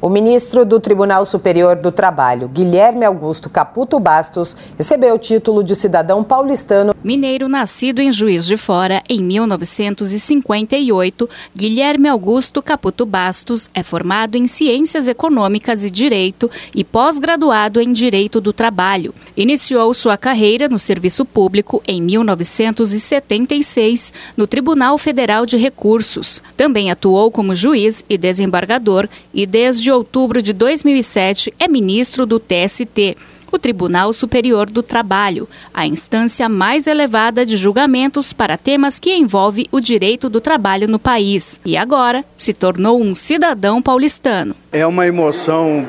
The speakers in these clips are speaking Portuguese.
O ministro do Tribunal Superior do Trabalho, Guilherme Augusto Caputo Bastos, recebeu o título de cidadão paulistano. Mineiro nascido em Juiz de Fora em 1958, Guilherme Augusto Caputo Bastos é formado em Ciências Econômicas e Direito e pós-graduado em Direito do Trabalho. Iniciou sua carreira no serviço público em 1976 no Tribunal Federal de Recursos. Também atuou como juiz e desembargador e desde de outubro de 2007, é ministro do TST, o Tribunal Superior do Trabalho, a instância mais elevada de julgamentos para temas que envolvem o direito do trabalho no país. E agora se tornou um cidadão paulistano. É uma emoção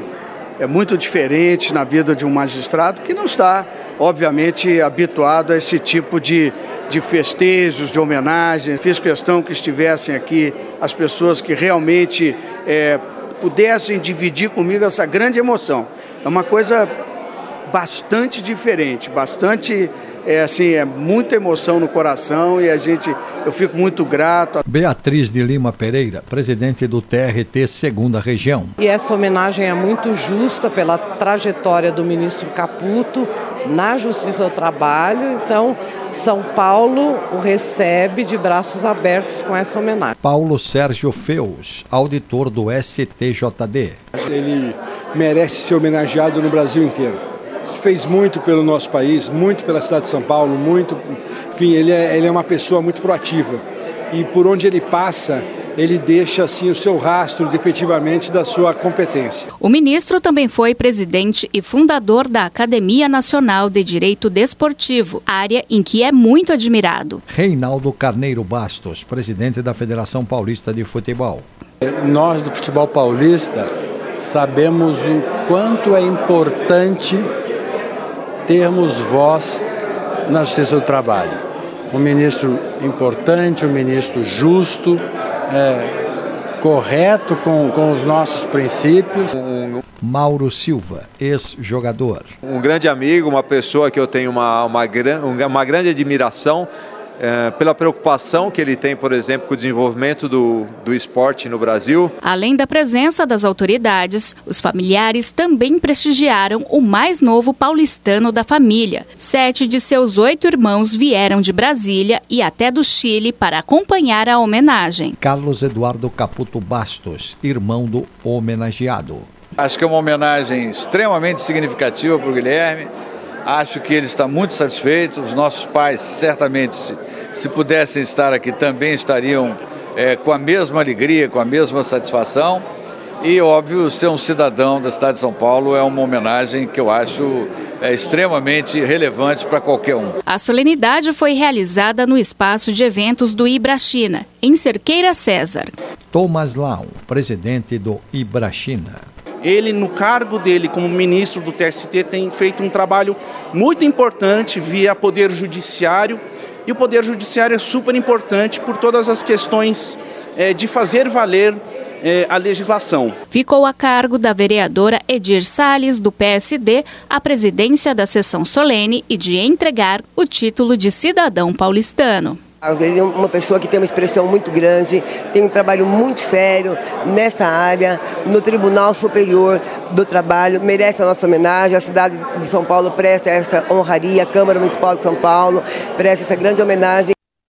é muito diferente na vida de um magistrado que não está, obviamente, habituado a esse tipo de, de festejos, de homenagem. Fiz questão que estivessem aqui as pessoas que realmente é, pudessem dividir comigo essa grande emoção. É uma coisa bastante diferente, bastante é assim, é muita emoção no coração e a gente, eu fico muito grato. Beatriz de Lima Pereira, presidente do TRT Segunda Região. E essa homenagem é muito justa pela trajetória do ministro Caputo na Justiça do Trabalho, então são Paulo o recebe de braços abertos com essa homenagem. Paulo Sérgio Feus, auditor do STJD. Ele merece ser homenageado no Brasil inteiro. Fez muito pelo nosso país, muito pela cidade de São Paulo, muito. Enfim, ele é, ele é uma pessoa muito proativa. E por onde ele passa, ele deixa assim o seu rastro efetivamente da sua competência. O ministro também foi presidente e fundador da Academia Nacional de Direito Desportivo, área em que é muito admirado. Reinaldo Carneiro Bastos, presidente da Federação Paulista de Futebol. Nós do futebol paulista sabemos o quanto é importante termos voz na justiça do trabalho. Um ministro importante, um ministro justo, é, correto com, com os nossos princípios. Mauro Silva, ex-jogador. Um grande amigo, uma pessoa que eu tenho uma, uma, uma grande admiração é, pela preocupação que ele tem, por exemplo, com o desenvolvimento do, do esporte no Brasil. Além da presença das autoridades, os familiares também prestigiaram o mais novo paulistano da família. Sete de seus oito irmãos vieram de Brasília e até do Chile para acompanhar a homenagem. Carlos Eduardo Caputo Bastos, irmão do homenageado. Acho que é uma homenagem extremamente significativa para o Guilherme. Acho que ele está muito satisfeito. Os nossos pais, certamente, se, se pudessem estar aqui, também estariam é, com a mesma alegria, com a mesma satisfação. E, óbvio, ser um cidadão da cidade de São Paulo é uma homenagem que eu acho é, extremamente relevante para qualquer um. A solenidade foi realizada no espaço de eventos do Ibrachina, em Cerqueira César. Thomas Lau, presidente do Ibrachina. Ele, no cargo dele como ministro do TST, tem feito um trabalho muito importante via Poder Judiciário. E o Poder Judiciário é super importante por todas as questões é, de fazer valer é, a legislação. Ficou a cargo da vereadora Edir Salles, do PSD, a presidência da sessão solene e de entregar o título de cidadão paulistano. Ele é uma pessoa que tem uma expressão muito grande, tem um trabalho muito sério nessa área, no Tribunal Superior do Trabalho, merece a nossa homenagem. A cidade de São Paulo presta essa honraria, a Câmara Municipal de São Paulo presta essa grande homenagem.